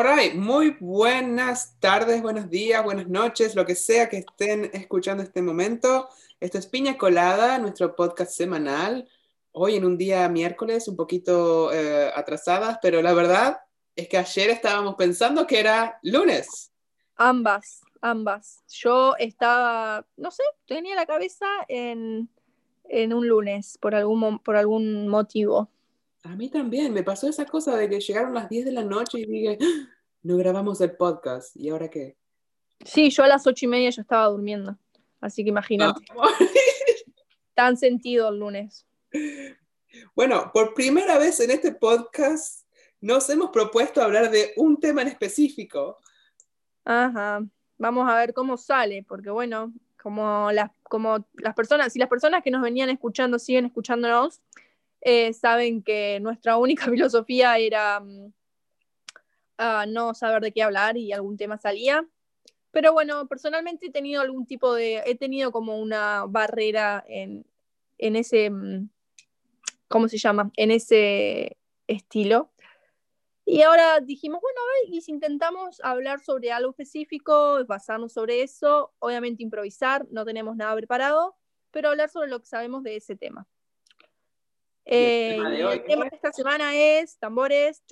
Alright, muy buenas tardes, buenos días, buenas noches, lo que sea que estén escuchando este momento. Esto es Piña Colada, nuestro podcast semanal. Hoy en un día miércoles, un poquito eh, atrasadas, pero la verdad es que ayer estábamos pensando que era lunes. Ambas, ambas. Yo estaba, no sé, tenía la cabeza en, en un lunes por algún, por algún motivo. A mí también, me pasó esa cosa de que llegaron las 10 de la noche y dije, ¡Ah! No grabamos el podcast, ¿y ahora qué? Sí, yo a las ocho y media yo estaba durmiendo, así que imagínate. Tan sentido el lunes. Bueno, por primera vez en este podcast nos hemos propuesto hablar de un tema en específico. Ajá, vamos a ver cómo sale, porque bueno, como las, como las personas, si las personas que nos venían escuchando siguen escuchándonos, eh, saben que nuestra única filosofía era no saber de qué hablar y algún tema salía. Pero bueno, personalmente he tenido algún tipo de, he tenido como una barrera en, en ese, mm, ¿cómo se llama? En ese estilo. Y ahora dijimos, bueno, y si intentamos hablar sobre algo específico, basarnos sobre eso, obviamente improvisar, no tenemos nada preparado, pero hablar sobre lo que sabemos de ese tema. El tema de, eh, tema de esta semana es tambores.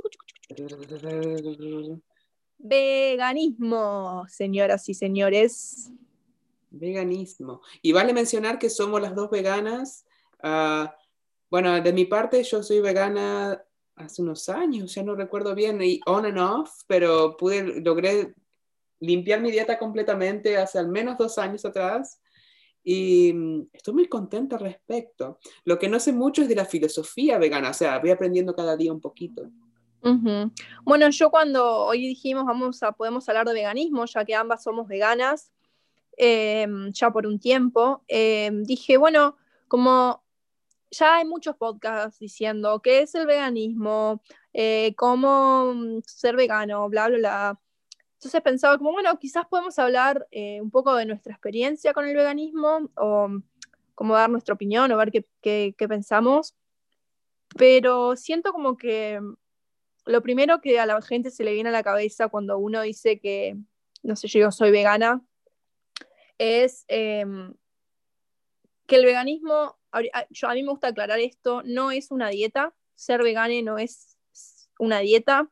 Veganismo, señoras y señores. Veganismo. Y vale mencionar que somos las dos veganas. Uh, bueno, de mi parte, yo soy vegana hace unos años, ya no recuerdo bien, y on and off, pero pude, logré limpiar mi dieta completamente hace al menos dos años atrás y mm, estoy muy contenta al respecto. Lo que no sé mucho es de la filosofía vegana, o sea, voy aprendiendo cada día un poquito. Bueno, yo cuando hoy dijimos vamos a podemos hablar de veganismo, ya que ambas somos veganas, em, ya por un tiempo, em, dije, bueno, como ya hay muchos podcasts diciendo qué es el veganismo, eh, cómo mm, ser vegano, bla, bla, bla. Entonces pensaba como, bueno, quizás podemos hablar eh, un poco de nuestra experiencia con el veganismo o como dar nuestra opinión o ver qué, qué pensamos. Pero siento como que lo primero que a la gente se le viene a la cabeza cuando uno dice que, no sé, yo soy vegana, es em, que el veganismo, yo, a mí me gusta aclarar esto, no es una dieta, ser vegano no es una dieta,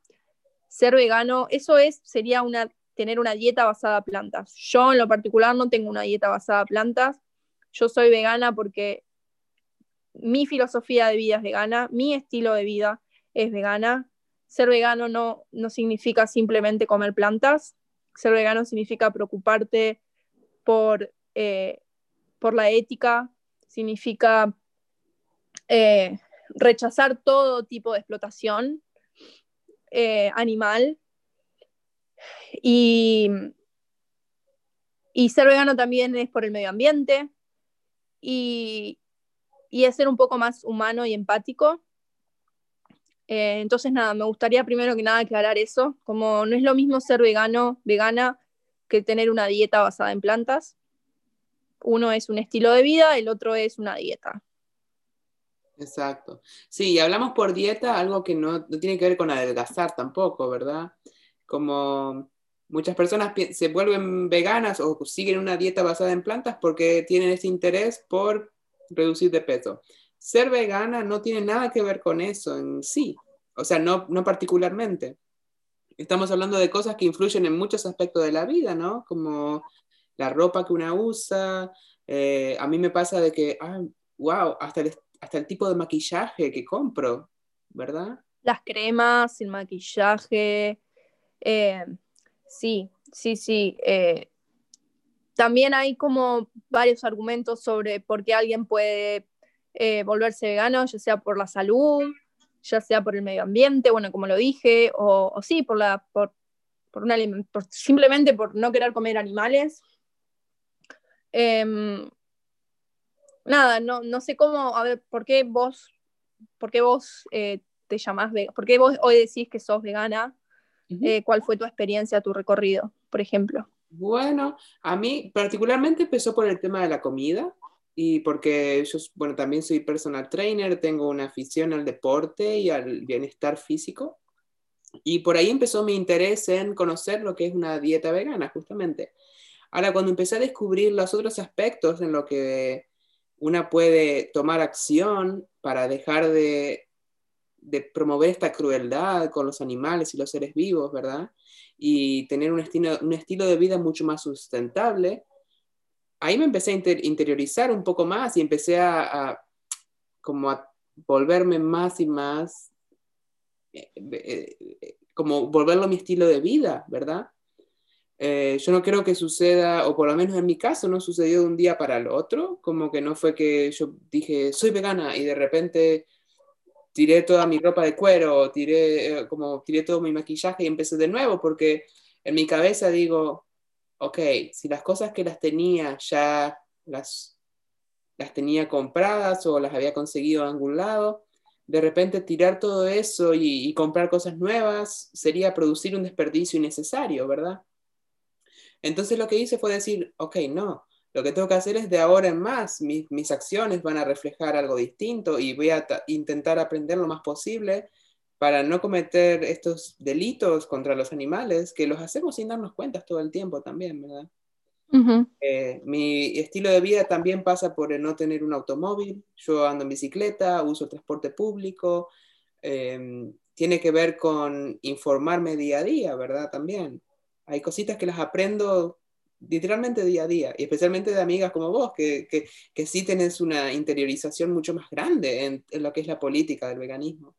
ser vegano, eso es, sería una, tener una dieta basada en plantas. Yo en lo particular no tengo una dieta basada en plantas, yo soy vegana porque mi filosofía de vida es vegana, mi estilo de vida es vegana, ser vegano no, no significa simplemente comer plantas, ser vegano significa preocuparte por, eh, por la ética, significa eh, rechazar todo tipo de explotación eh, animal. Y, y, ser vegano también es por el medio ambiente y, y es ser un poco más humano y empático. Eh, entonces, nada, me gustaría primero que nada aclarar eso, como no es lo mismo ser vegano, vegana, que tener una dieta basada en plantas. Uno es un estilo de vida, el otro es una dieta. Exacto. Sí, hablamos por dieta, algo que no, no tiene que ver con adelgazar tampoco, ¿verdad? Como muchas personas se vuelven veganas o siguen una dieta basada en plantas porque tienen ese interés por reducir de peso ser vegana no tiene nada que ver con eso en sí, o sea, no, no particularmente. Estamos hablando de cosas que influyen en muchos aspectos de la vida, ¿no? Como la ropa que una usa. Eh, a mí me pasa de que, wow, hasta el, hasta el tipo de maquillaje que compro, ¿verdad? Las cremas, el maquillaje. Eh, sí, sí, sí. Eh, también hay como varios argumentos sobre por qué alguien puede eh, volverse vegano, ya sea por la salud, ya sea por el medio ambiente, bueno, como lo dije, o, sí, por la, por, una, simplemente por no querer comer animales. Em, nada, no, no sé cómo, a ver, ¿por qué vos, por qué vos eh, te llamás? ¿Por qué vos hoy decís que sos vegana? Eh, ¿Cuál fue tu experiencia, tu recorrido, por ejemplo? Bueno, a mí particularmente empezó por el tema de la comida y porque yo, bueno, también soy personal trainer, tengo una afición al deporte y al bienestar físico. Y por ahí empezó mi interés en conocer lo que es una dieta vegana, justamente. Ahora, cuando empecé a descubrir los otros aspectos en lo que una puede tomar acción para dejar de, de promover esta crueldad con los animales y los seres vivos, ¿verdad? Y tener un estilo, un estilo de vida mucho más sustentable, ahí me empecé a interiorizar un poco más y empecé a, como a volverme más y más, eh, eh, eh, como volverlo mi estilo de vida, ¿verdad? Yo no creo que suceda, o por lo menos en mi caso, no sucedió de un día para el otro, como que no fue que yo dije, soy vegana y de repente tiré toda mi ropa de cuero, tiré, como tiré todo mi maquillaje y empecé de nuevo, porque en mi cabeza digo, ok, si las cosas que las tenía ya las, las tenía compradas o las había conseguido en algún lado, de repente tirar todo eso y, comprar cosas nuevas sería producir un desperdicio innecesario, ¿verdad? Entonces lo que hice fue decir, ok, no, lo que tengo que hacer es de ahora en más, mis, mis acciones van a reflejar algo distinto y voy a intentar aprender lo más posible para no cometer estos delitos contra los animales, que los hacemos sin darnos cuenta todo el tiempo también, ¿verdad? Eh, mi estilo de vida también pasa por no tener un automóvil, yo ando en bicicleta, uso transporte público, em, tiene que ver con informarme día a día, ¿verdad? También. Hay cositas que las aprendo literalmente día a día, y especialmente de amigas como vos, que, que, que sí tenés una interiorización mucho más grande en, lo que es la política del veganismo.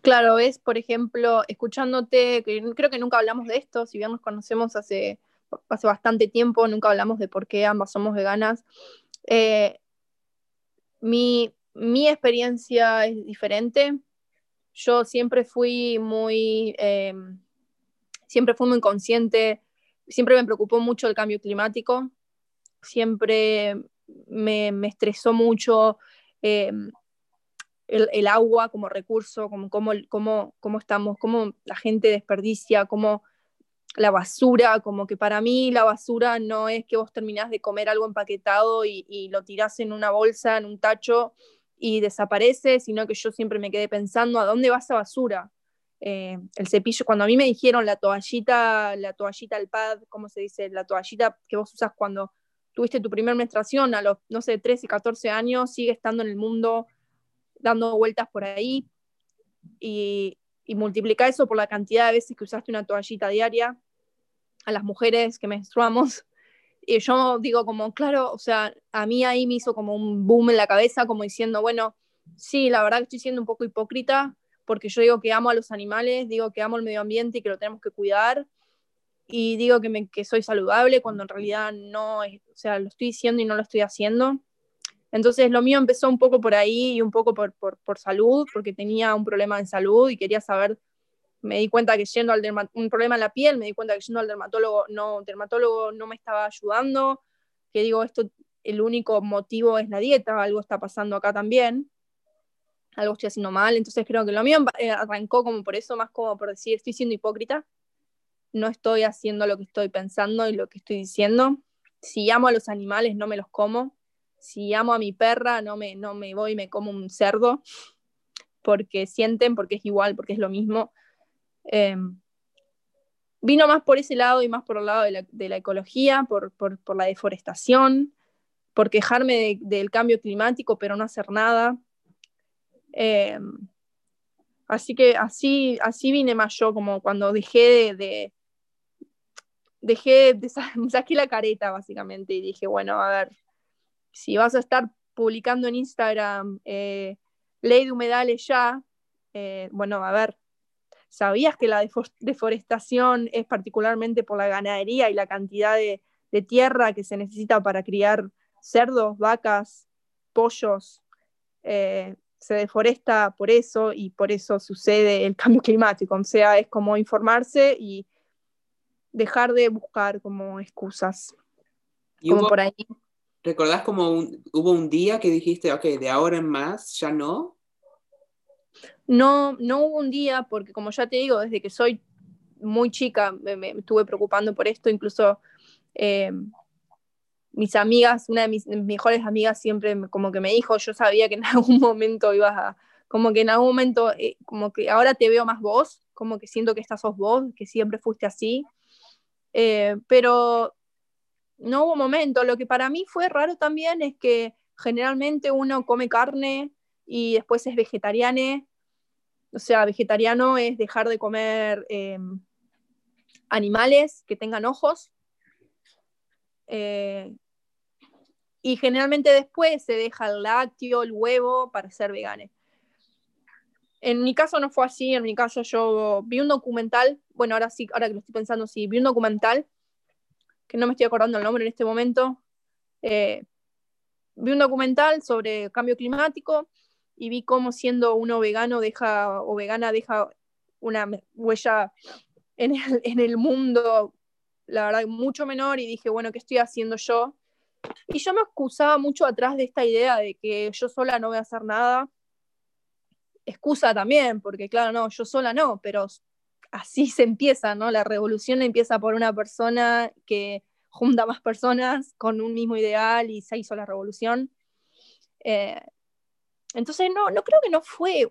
Claro, es, por ejemplo, escuchándote, creo que nunca hablamos de esto, si bien nos conocemos hace, hace bastante tiempo, nunca hablamos de por qué ambas somos veganas. Eh, mi, experiencia es diferente. Yo siempre fui muy, eh, siempre fui muy consciente, siempre me preocupó mucho el cambio climático, siempre me, estresó mucho. Eh, el, agua como recurso, como cómo, estamos, cómo la gente desperdicia, cómo la basura, como que para mí la basura no es que vos terminás de comer algo empaquetado y, lo tirás en una bolsa, en un tacho y desaparece, sino que yo siempre me quedé pensando, ¿a dónde va esa basura? Eh, el cepillo, cuando a mí me dijeron la toallita, la toallita al pad, ¿cómo se dice? La toallita que vos usas cuando tuviste tu primera menstruación a los, no sé, 13, 14 años, sigue estando en el mundo dando vueltas por ahí y, y multiplicar eso por la cantidad de veces que usaste una toallita diaria a las mujeres que menstruamos. Y yo digo como, claro, o sea, a mí ahí me hizo como un boom en la cabeza, como diciendo, bueno, sí, la verdad que estoy siendo un poco hipócrita, porque yo digo que amo a los animales, digo que amo el medio ambiente y que lo tenemos que cuidar, y digo que, me, que soy saludable cuando en realidad no, o sea, lo estoy diciendo y no lo estoy haciendo. Entonces lo mío empezó un poco por ahí y un poco por, por, salud, porque tenía un problema en salud y quería saber, me di cuenta que yendo al un problema en la piel, me di cuenta que yendo al dermatólogo no, dermatólogo no me estaba ayudando, que digo, esto, el único motivo es la dieta, algo está pasando acá también, algo estoy haciendo mal, entonces creo que lo mío eh, arrancó como por eso, más como por decir, estoy siendo hipócrita, no estoy haciendo lo que estoy pensando y lo que estoy diciendo, si amo a los animales no me los como, si amo a mi perra, no me, no me voy y me como un cerdo, porque sienten, porque es igual, porque es lo mismo. Em, vino más por ese lado y más por el lado de la, ecología, por, la deforestación, por quejarme del cambio climático, pero no hacer nada. Em, así que así, así vine más yo, como cuando dejé de, dejé de, saqué la careta básicamente y dije, bueno, a ver, si vas a estar publicando en Instagram eh, ley de humedales ya, eh, bueno, a ver, ¿sabías que la deforestación es particularmente por la ganadería y la cantidad de, tierra que se necesita para criar cerdos, vacas, pollos? Eh, se deforesta por eso y por eso sucede el cambio climático. O sea, es como informarse y dejar de buscar como excusas. como por ahí. ¿Recordás como hubo un día que dijiste, ok, de ahora en más ya no? No, no hubo un día porque como ya te digo, desde que soy muy chica me, estuve preocupando por esto, incluso eh, mis amigas, una de mis, mejores amigas siempre como que me dijo, yo sabía que en algún momento ibas a como que en algún momento, eh, como que ahora te veo más vos, como que siento que estás sos vos, que siempre fuiste así. Eh, pero no hubo momento. Lo que para mí fue raro también es que generalmente uno come carne y después es vegetariano. O sea, vegetariano es dejar de comer eh, animales que tengan ojos. y generalmente después se deja el lácteo, el huevo para ser vegano. En mi caso no fue así, en mi caso yo vi un documental, bueno, ahora sí, ahora que lo estoy pensando, sí, vi un documental, que no me estoy acordando el nombre en este momento, eh, vi un documental sobre cambio climático y vi cómo siendo uno vegano deja, o vegana deja una huella en el, en el mundo, la verdad, mucho menor y dije, bueno, ¿qué estoy haciendo yo? Y yo me excusaba mucho atrás de esta idea de que yo sola no voy a hacer nada, excusa también, porque claro, no, yo sola no, pero así se empieza, ¿no? La revolución empieza por una persona que junta más personas con un mismo ideal y se hizo la revolución. Eh, entonces, no, no creo que no fue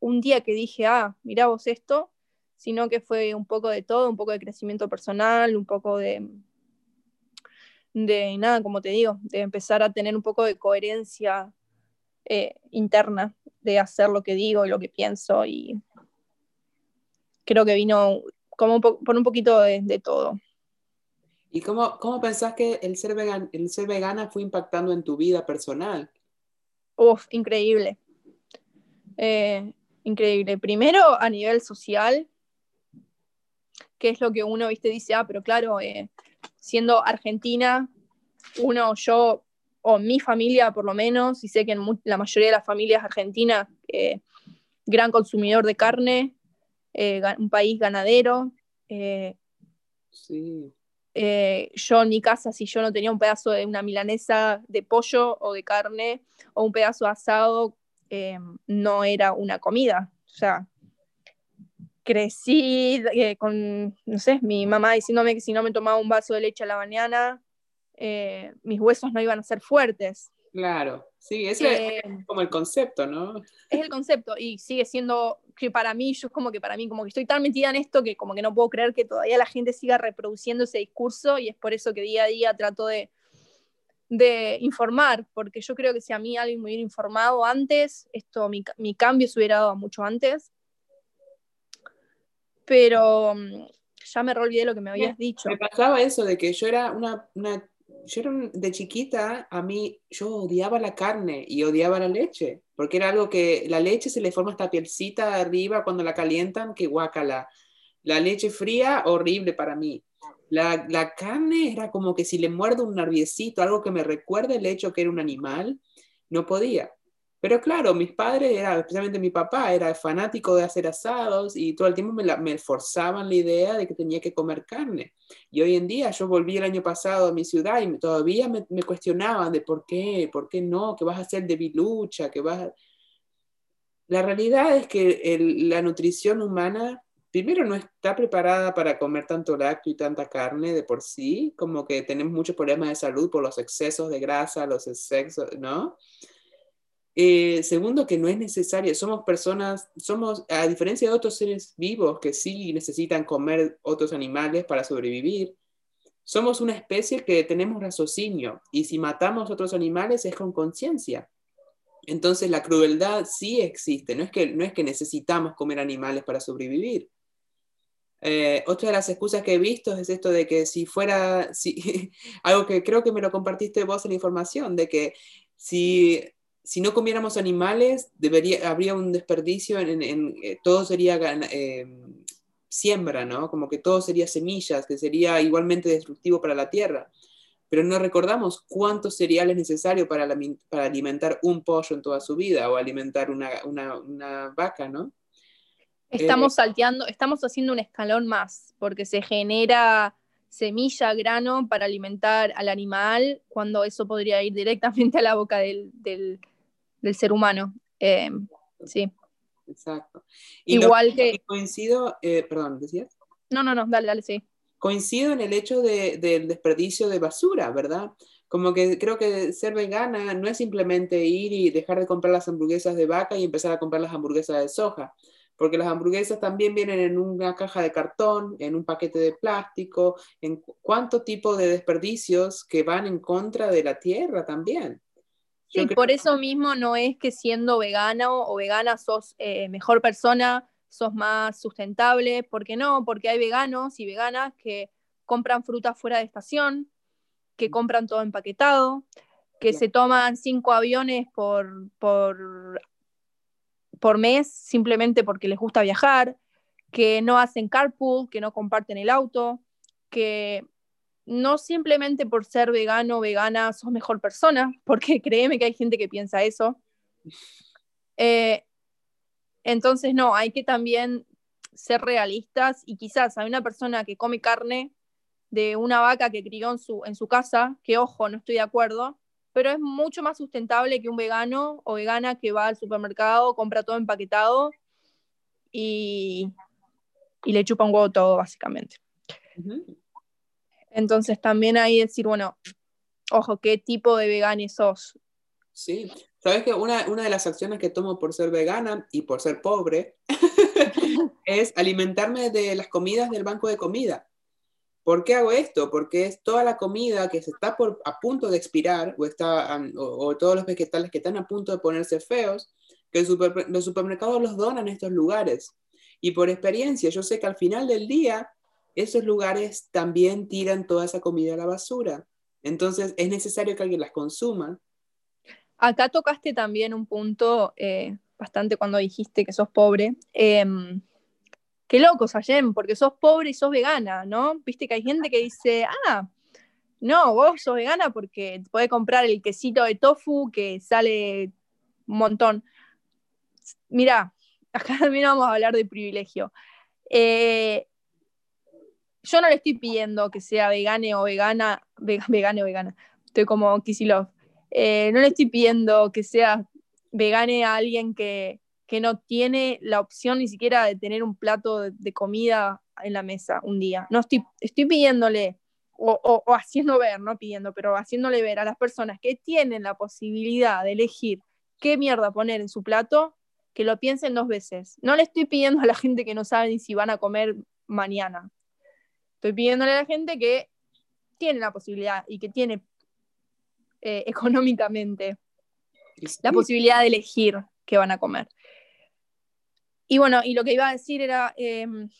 un día que dije, ah, mirá vos esto, sino que fue un poco de todo, un poco de crecimiento personal, un poco de, de nada, como te digo, de empezar a tener un poco de coherencia eh, interna de hacer lo que digo y lo que pienso y creo que vino como por un poquito de, todo. ¿Y cómo, cómo, pensás que el ser, vegan, el ser vegana fue impactando en tu vida personal? Uf, increíble. Eh, increíble. Primero a nivel social, que es lo que uno, viste, dice, ah, pero claro, eh, siendo argentina, uno, yo o mi familia por lo menos, y sé que la mayoría de las familias argentinas, eh, gran consumidor de carne, un país ganadero. Eh, yo en mi casa, si yo no tenía un pedazo de una milanesa de pollo o de carne o un pedazo asado, no era una comida. O sea, crecí con, no sé, mi mamá diciéndome que si no me tomaba un vaso de leche a la mañana, eh, mis huesos no iban a ser fuertes. Claro, sí, ese es eh, como el concepto, ¿no? Es el concepto y sigue siendo que para mí, yo es como que para mí, como que estoy tan metida en esto que como que no puedo creer que todavía la gente siga reproduciendo ese discurso y es por eso que día a día trato de, de informar, porque yo creo que si a mí alguien me hubiera informado antes, esto, mi, mi cambio se hubiera dado mucho antes. Pero mm, ya me olvidé lo que me habías dicho. Me pasaba eso de que yo era una, una yo era de chiquita, a mí, yo odiaba la carne y odiaba la leche, porque era algo que la leche se le forma esta pielcita arriba cuando la calientan, que guacala. La leche fría, horrible para mí. La, la, carne era como que si le muerdo un nerviecito, algo que me recuerde el hecho que era un animal, no podía. Pero claro, mis padres, era, especialmente mi papá, era fanático de hacer asados y todo el tiempo me, me, forzaban la idea de que tenía que comer carne. Y hoy en día yo volví el año pasado a mi ciudad y todavía me, me cuestionaban de por qué, por qué no, que vas a ser debilucha, que vas La realidad es que la nutrición humana, primero, no está preparada para comer tanto lácteo y tanta carne de por sí, como que tenemos muchos problemas de salud por los excesos de grasa, los excesos, ¿no? Eh, segundo, que no es necesario, somos personas, somos, a diferencia de otros seres vivos que sí necesitan comer otros animales para sobrevivir, somos una especie que tenemos raciocinio y si matamos otros animales es con conciencia. Entonces la crueldad sí existe, no es que, no es que necesitamos comer animales para sobrevivir. Eh, otra de las excusas que he visto es esto de que si fuera, si, algo que creo que me lo compartiste vos en la información, de que si si no comiéramos animales, habría un desperdicio, en, eh, todo sería eh, siembra, ¿no? Como que todo sería semillas, que sería igualmente destructivo para la tierra. Pero no recordamos cuántos cereales necesarios para, para alimentar un pollo en toda su vida o alimentar una, vaca, ¿no? Estamos eh, salteando, estamos haciendo un escalón más, porque se genera semilla, grano para alimentar al animal, cuando eso podría ir directamente a la boca del ser humano. Eh, sí. Exacto. Igual que... Coincido, eh, perdón, ¿decías? No, no, no, dale, dale, sí. coincido en el hecho del desperdicio de basura, ¿verdad? Como que creo que ser vegana no es simplemente ir y dejar de comprar las hamburguesas de vaca y empezar a comprar las hamburguesas de soja, porque las hamburguesas también vienen en una caja de cartón, en un paquete de plástico, en cuánto tipo de desperdicios que van en contra de la tierra también. Sí, por eso mismo no es que siendo vegano o vegana sos eh, mejor persona, sos más sustentable, ¿por qué no? Porque hay veganos y veganas que compran fruta fuera de estación, que compran todo empaquetado, que se toman cinco aviones por, por, por mes simplemente porque les gusta viajar, que no hacen carpool, que no comparten el auto, que no simplemente por ser vegano o vegana sos mejor persona, porque créeme que hay gente que piensa eso. Eh, entonces, no, hay que también ser realistas y quizás hay una persona que come carne de una vaca que crió en su, casa, que ojo, no estoy de acuerdo, pero es mucho más sustentable que un vegano o vegana que va al supermercado, compra todo empaquetado y, le chupa un huevo todo, básicamente. Entonces también hay decir, bueno, ojo, ¿qué tipo de vegani sos? Sí, sabes que una, una de las acciones que tomo por ser vegana y por ser pobre es alimentarme de las comidas del banco de comida. ¿Por qué hago esto? Porque es toda la comida que se está por, a punto de expirar o, está, o, todos los vegetales que están a punto de ponerse feos, que los supermercados los donan a estos lugares. Y por experiencia, yo sé que al final del día, esos lugares también tiran toda esa comida a la basura. Entonces, es necesario que alguien las consuma. Acá tocaste también un punto eh, bastante cuando dijiste que sos pobre. Em, qué loco, Sayen, porque sos pobre y sos vegana, ¿no? Viste que hay gente que dice, ah, no, vos sos vegana porque podés comprar el quesito de tofu que sale un montón. Mira, acá también vamos a hablar de privilegio. Eh, yo no le estoy pidiendo que sea vegane o vegana, vegane o vegana, estoy como Kisilov. Eh, no le estoy pidiendo que sea vegane a alguien que, que no tiene la opción ni siquiera de tener un plato de, comida en la mesa un día. No estoy, estoy pidiéndole o, haciendo ver, no pidiendo, pero haciéndole ver a las personas que tienen la posibilidad de elegir qué mierda poner en su plato, que lo piensen dos veces. No le estoy pidiendo a la gente que no sabe ni si van a comer mañana. Estoy pidiéndole a la gente que tiene la posibilidad y que tiene eh, económicamente la posibilidad de elegir qué van a comer. Y bueno, y lo que iba a decir era, em,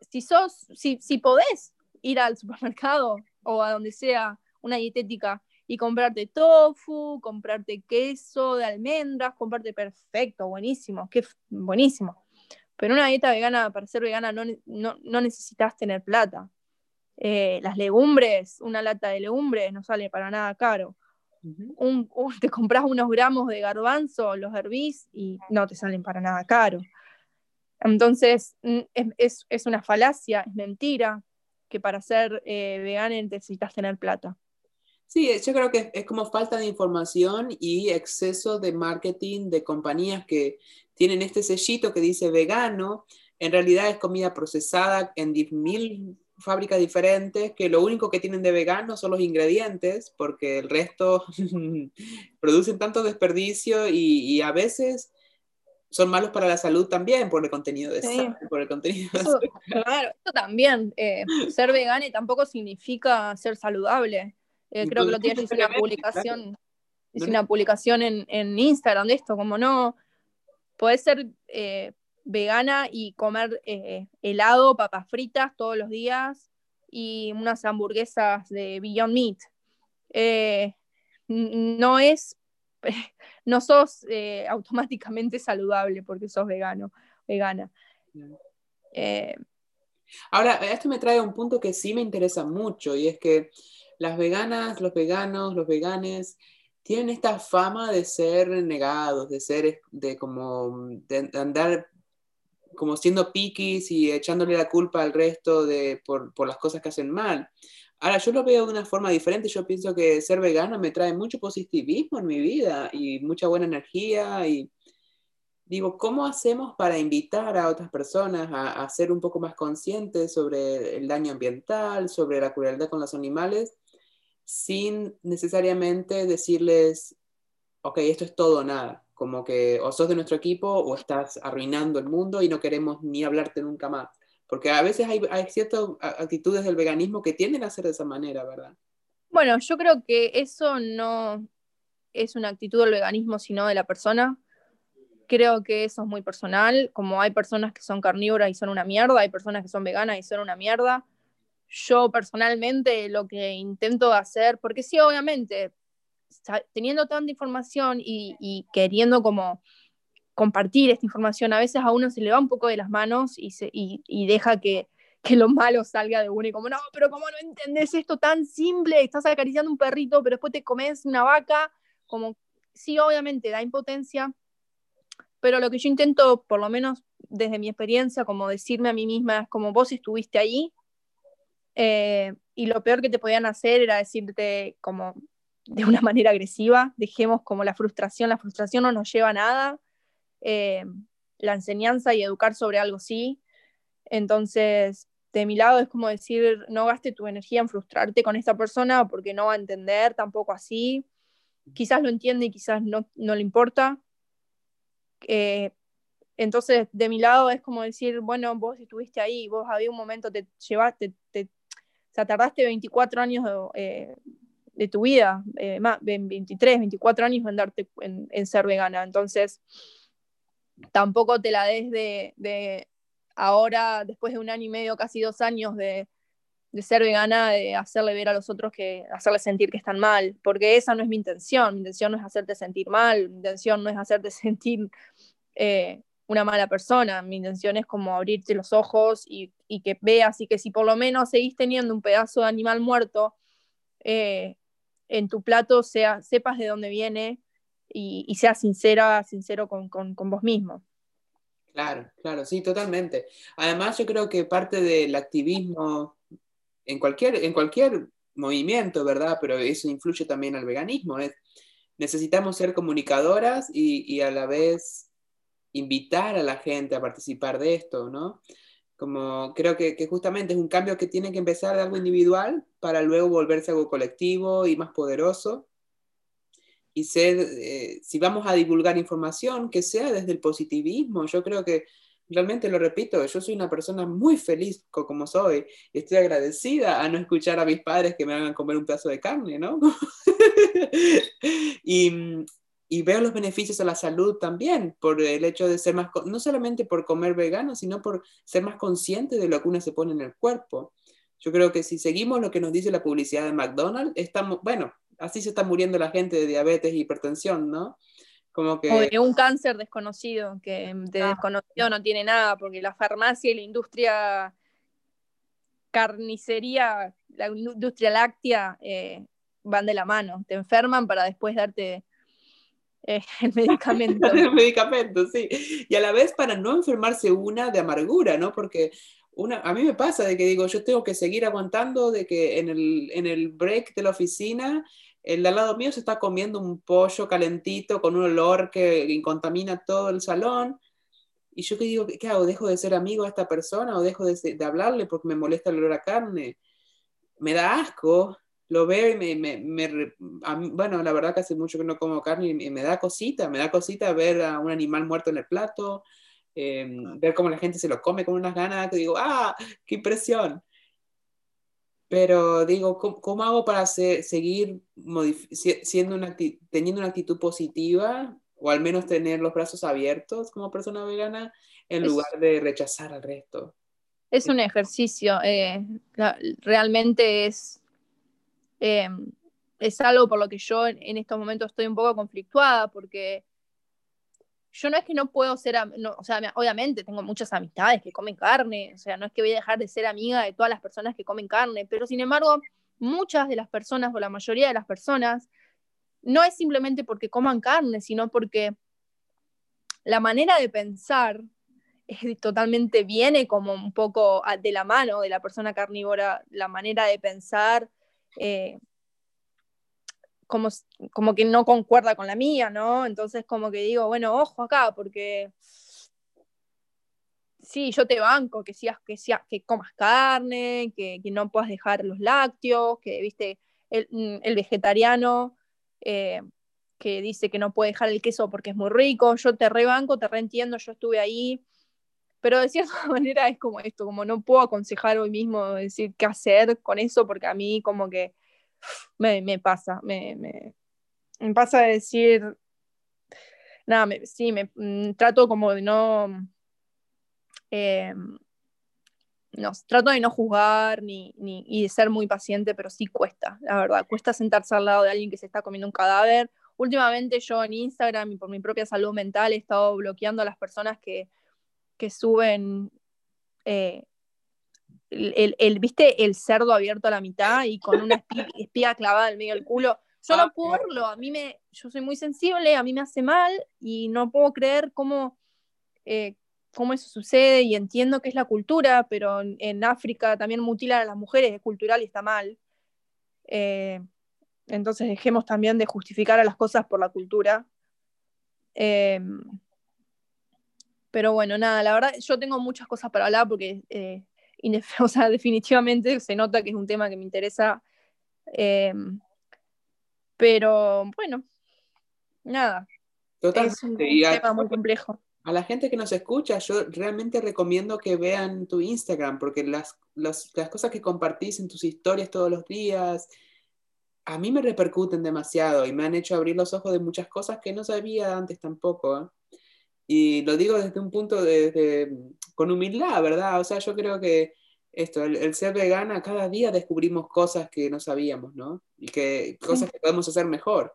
si sos, si, si podés ir al supermercado o a donde sea una dietética y comprarte tofu, comprarte queso de almendras, comprarte perfecto, buenísimo, qué buenísimo. Pero una dieta vegana, para ser vegana, no, no, necesitas tener plata. Eh, las legumbres, una lata de legumbres no sale para nada caro un, te compras unos gramos de garbanzo, los hervís y no te salen para nada caro. Entonces, mm, es, es, una falacia, es mentira que para ser eh, vegana necesitas tener plata. Sí, yo creo que es como falta de información y exceso de marketing de compañías que tienen este sellito que dice vegano, en realidad es comida procesada en mil fábricas diferentes que lo único que tienen de vegano son los ingredientes, porque el resto producen tanto desperdicio y, a veces son malos para la salud también por el contenido de sal, por el contenido Claro, esto también, eh, ser vegano tampoco significa ser saludable. Eh, creo que lo tienes una publicación, una publicación en, en, Instagram de esto, como no, puede ser eh, vegana y comer eh, helado, papas fritas todos los días y unas hamburguesas de Beyond Meat. Eh, no es, no sos automáticamente saludable porque sos vegano, vegana. Ahora, esto me trae un punto que sí me interesa mucho y es que las veganas, los veganos, los veganes, tienen esta fama de ser negados, de ser, de como, de andar como siendo piquis y echándole la culpa al resto de, por, por, las cosas que hacen mal. Ahora, yo lo veo de una forma diferente. Yo pienso que ser vegano me trae mucho positivismo en mi vida y mucha buena energía y, digo, ¿cómo hacemos para invitar a otras personas a, ser un poco más conscientes sobre el daño ambiental, sobre la crueldad con los animales, sin necesariamente decirles, ok, esto es todo o nada, como que o sos de nuestro equipo o estás arruinando el mundo y no queremos ni hablarte nunca más? Porque a veces hay, hay ciertas actitudes del veganismo que tienden a ser de esa manera, ¿verdad? Bueno, yo creo que eso no es una actitud del veganismo, sino de la persona creo que eso es muy personal, como hay personas que son carnívoras y son una mierda, hay personas que son veganas y son una mierda. Yo personalmente lo que intento hacer, porque sí, obviamente, teniendo tanta información y, queriendo como compartir esta información, a veces a uno se le va un poco de las manos y, se, y, deja que, que, lo malo salga de uno y como, no, pero ¿cómo no entendés esto tan simple? Estás acariciando un perrito, pero después te comes una vaca, como, sí, obviamente da impotencia, pero lo que yo intento, por lo menos desde mi experiencia, como decirme a mí misma, es como vos estuviste ahí eh, y lo peor que te podían hacer era decirte como de una manera agresiva, dejemos como la frustración, la frustración no nos lleva a nada, eh, la enseñanza y educar sobre algo sí, entonces de mi lado es como decir, no gaste tu energía en frustrarte con esta persona porque no va a entender tampoco así, quizás lo entiende y quizás no, no le importa, eh, entonces, de mi lado es como decir, bueno, vos estuviste ahí, vos había un momento, te llevaste, te, o sea, tardaste 24 años de, eh, tu vida, eh, más, 23, 24 años en, darte, en, ser vegana. Entonces, tampoco te la des de, de, ahora, después de un año y medio, casi dos años de, de ser vegana, de hacerle ver a los otros que, hacerle sentir que están mal, porque esa no es mi intención, mi intención no es hacerte sentir mal, mi intención no es hacerte sentir eh, una mala persona, mi intención es como abrirte los ojos y, que veas y que si por lo menos seguís teniendo un pedazo de animal muerto eh, en tu plato, sea, sepas de dónde viene y, y seas sincera, sincero con, con, con vos mismo. Claro, claro, sí, totalmente. Además, yo creo que parte del activismo en cualquier, en cualquier movimiento, ¿verdad? Pero eso influye también al veganismo. Es, necesitamos ser comunicadoras y, a la vez invitar a la gente a participar de esto, ¿no? Como creo que, justamente es un cambio que tiene que empezar de algo individual para luego volverse algo colectivo y más poderoso. Y ser, eh, si vamos a divulgar información, que sea desde el positivismo. Yo creo que realmente lo repito, yo soy una persona muy feliz como soy y estoy agradecida a no escuchar a mis padres que me hagan comer un pedazo de carne, ¿no? y, y, veo los beneficios a la salud también por el hecho de ser más, no solamente por comer vegano, sino por ser más consciente de lo que uno se pone en el cuerpo. Yo creo que si seguimos lo que nos dice la publicidad de McDonald's, estamos, bueno, así se está muriendo la gente de diabetes y hipertensión, ¿no? Como que... O de un cáncer desconocido, que de ah. desconocido no tiene nada, porque la farmacia y la industria carnicería, la industria láctea eh, van de la mano. Te enferman para después darte eh, el medicamento. el medicamento, sí. Y a la vez para no enfermarse una de amargura, ¿no? Porque una, a mí me pasa de que digo, yo tengo que seguir aguantando de que en el, en el break de la oficina el de al lado mío se está comiendo un pollo calentito con un olor que contamina todo el salón. Y yo que digo, ¿qué hago? ¿Dejo de ser amigo de esta persona o dejo de, hablarle porque me molesta el olor a carne? Me da asco, lo veo y me, bueno, la verdad que hace mucho que no como carne y me da cosita, me da cosita ver a un animal muerto en el plato, em, ver cómo la gente se lo come con unas ganas, que digo, ¡ah! ¡Qué impresión! Pero digo, ¿cómo, hago para seguir siendo una, teniendo una actitud positiva o al menos tener los brazos abiertos como persona vegana en lugar de rechazar al resto? Es un ejercicio, eh, realmente es, eh, es algo por lo que yo en estos momentos estoy un poco conflictuada porque yo no es que no puedo ser, o sea, obviamente tengo muchas amistades que comen carne, o sea, no es que voy a dejar de ser amiga de todas las personas que comen carne, pero sin embargo, muchas de las personas o la mayoría de las personas no es simplemente porque coman carne, sino porque la manera de pensar es totalmente viene como un poco de la mano de la persona carnívora, la manera de pensar. Eh, como, como que no concuerda con la mía, ¿no? Entonces como que digo, bueno, ojo acá, porque sí, yo te banco, que, seas, que, sea, que comas carne, que, no puedas dejar los lácteos, que, viste, el, mm, vegetariano eh, que dice que no puede dejar el queso porque es muy rico, yo te rebanco, te reentiendo, yo estuve ahí, pero de cierta manera es como esto, como no puedo aconsejar hoy mismo decir qué hacer con eso, porque a mí como que me, pasa, me, pasa de decir, nada, sí, me mm, trato como de no Em, no, trato de no juzgar ni, ni, y de ser muy paciente, pero sí cuesta, la verdad, cuesta sentarse al lado de alguien que se está comiendo un cadáver. Últimamente yo en Instagram y por mi propia salud mental he estado bloqueando a las personas que, que suben eh, el, el, ¿viste? El cerdo abierto a la mitad y con una espía, clavada en medio del culo. Yo no ah, puedo verlo, a mí me, yo soy muy sensible, a mí me hace mal y no puedo creer cómo, eh, cómo eso sucede y entiendo que es la cultura, pero en, África también mutilan a las mujeres, es cultural y está mal. Eh, entonces dejemos también de justificar a las cosas por la cultura. Eh, pero bueno, nada, la verdad, yo tengo muchas cosas para hablar porque, eh, o sea, definitivamente se nota que es un tema que me interesa. pero bueno, nada. Es un tema muy complejo a la gente que nos escucha, yo realmente recomiendo que vean tu Instagram, porque las, las, cosas que compartís en tus historias todos los días, a mí me repercuten demasiado y me han hecho abrir los ojos de muchas cosas que no sabía antes tampoco. ¿eh? Y lo digo desde un punto de, con humildad, ¿verdad? O sea, yo creo que esto, el, ser vegana, cada día descubrimos cosas que no sabíamos, ¿no? Y que cosas que podemos hacer mejor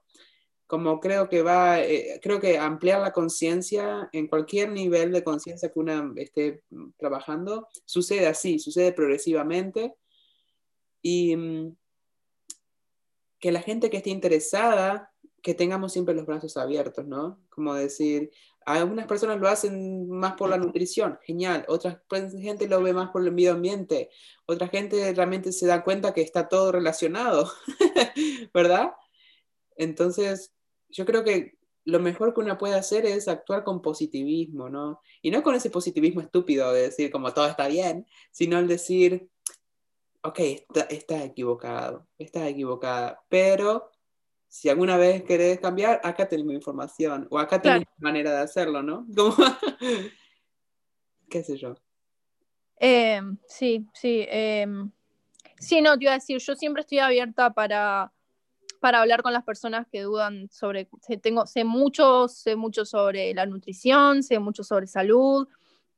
como creo que va, eh, creo que ampliar la conciencia en cualquier nivel de conciencia que una esté trabajando, sucede así, sucede progresivamente. Y mm, que la gente que esté interesada, que tengamos siempre los brazos abiertos, ¿no? Como decir, algunas personas lo hacen más por la nutrición, genial, otra gente lo ve más por el medio ambiente, otra gente realmente se da cuenta que está todo relacionado, ¿verdad? Entonces, yo creo que lo mejor que uno puede hacer es actuar con positivismo, ¿no? Y no con ese positivismo estúpido de decir como todo está bien, sino el decir, ok, estás está equivocado, estás equivocada, pero si alguna vez querés cambiar, acá tenés mi información, o acá tenés manera de hacerlo, ¿no? ¿Qué sé yo? Em, sí, sí. Em, sí, no, te iba a decir, yo siempre estoy abierta para para hablar con las personas que dudan sobre, tengo, sé mucho, sé mucho sobre la nutrición, sé mucho sobre salud.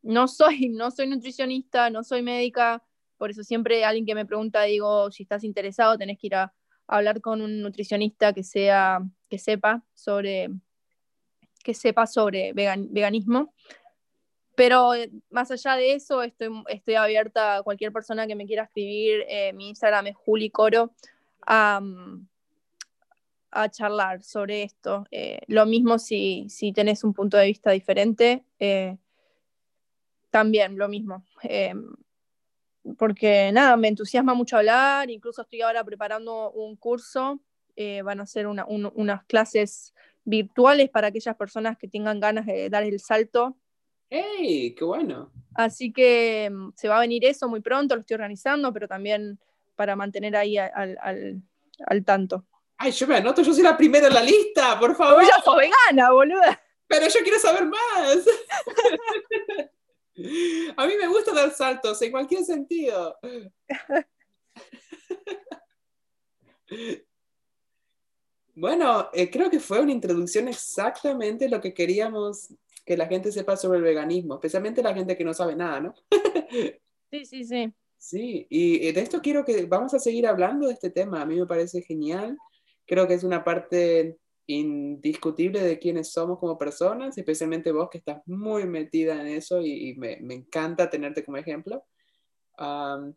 No soy, no soy nutricionista, no soy médica, por eso siempre alguien que me pregunta digo, si estás interesado, tenés que ir a, hablar con un nutricionista que sea, que sepa sobre, que sepa sobre veganismo. Pero eh, más allá de eso, estoy, estoy abierta a cualquier persona que me quiera escribir. Eh, mi Instagram es julicoro a charlar sobre esto. Eh, lo mismo si, si tenés un punto de vista diferente, eh, también lo mismo. Eh, porque nada, me entusiasma mucho hablar, incluso estoy ahora preparando un curso, van a ser unas clases virtuales para aquellas personas que tengan ganas de dar el salto. ¡Hey! ¡Qué bueno! Así que mm, se va a venir eso muy pronto, lo estoy organizando, pero también para mantener ahí al, al, al tanto. Ay, yo me anoto, yo soy la primera en la lista, por favor. ya sos vegana, boluda. Pero yo quiero saber más. A mí me gusta dar saltos en cualquier sentido. Bueno, eh, creo que fue una introducción exactamente lo que queríamos que la gente sepa sobre el veganismo, especialmente la gente que no sabe nada, ¿no? Sí, sí, sí. Sí, y de esto quiero que vamos a seguir hablando de este tema. A mí me parece genial creo que es una parte indiscutible de quiénes somos como personas, especialmente vos que estás muy metida en eso y, me, me, encanta tenerte como ejemplo. así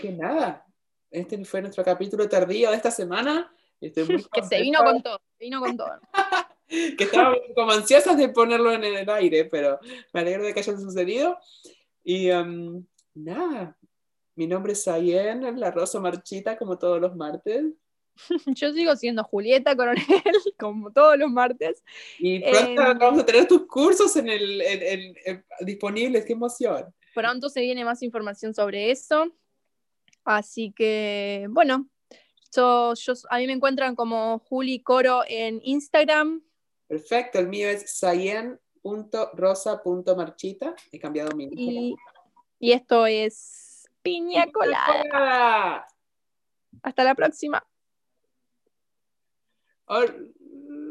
que nada, este fue nuestro capítulo tardío de esta semana. Estoy muy que se vino con todo, vino con todo. que estábamos como ansiosas de ponerlo en el aire, pero me alegro de que haya sucedido. Y nada, mi nombre es Sayen, la rosa marchita, como todos los martes. Yo sigo siendo Julieta Coronel, como todos los martes. Y pronto Em, vamos a tener tus cursos en el, en- en- disponibles, qué emoción. Pronto se viene más información sobre eso. Así que, bueno, yo, yo- a mí me encuentran como Juli Coro en Instagram. Perfecto, el mío es sayen.rosa.marchita. He cambiado mi Y, y esto es Piña Colada. Hasta la próxima. और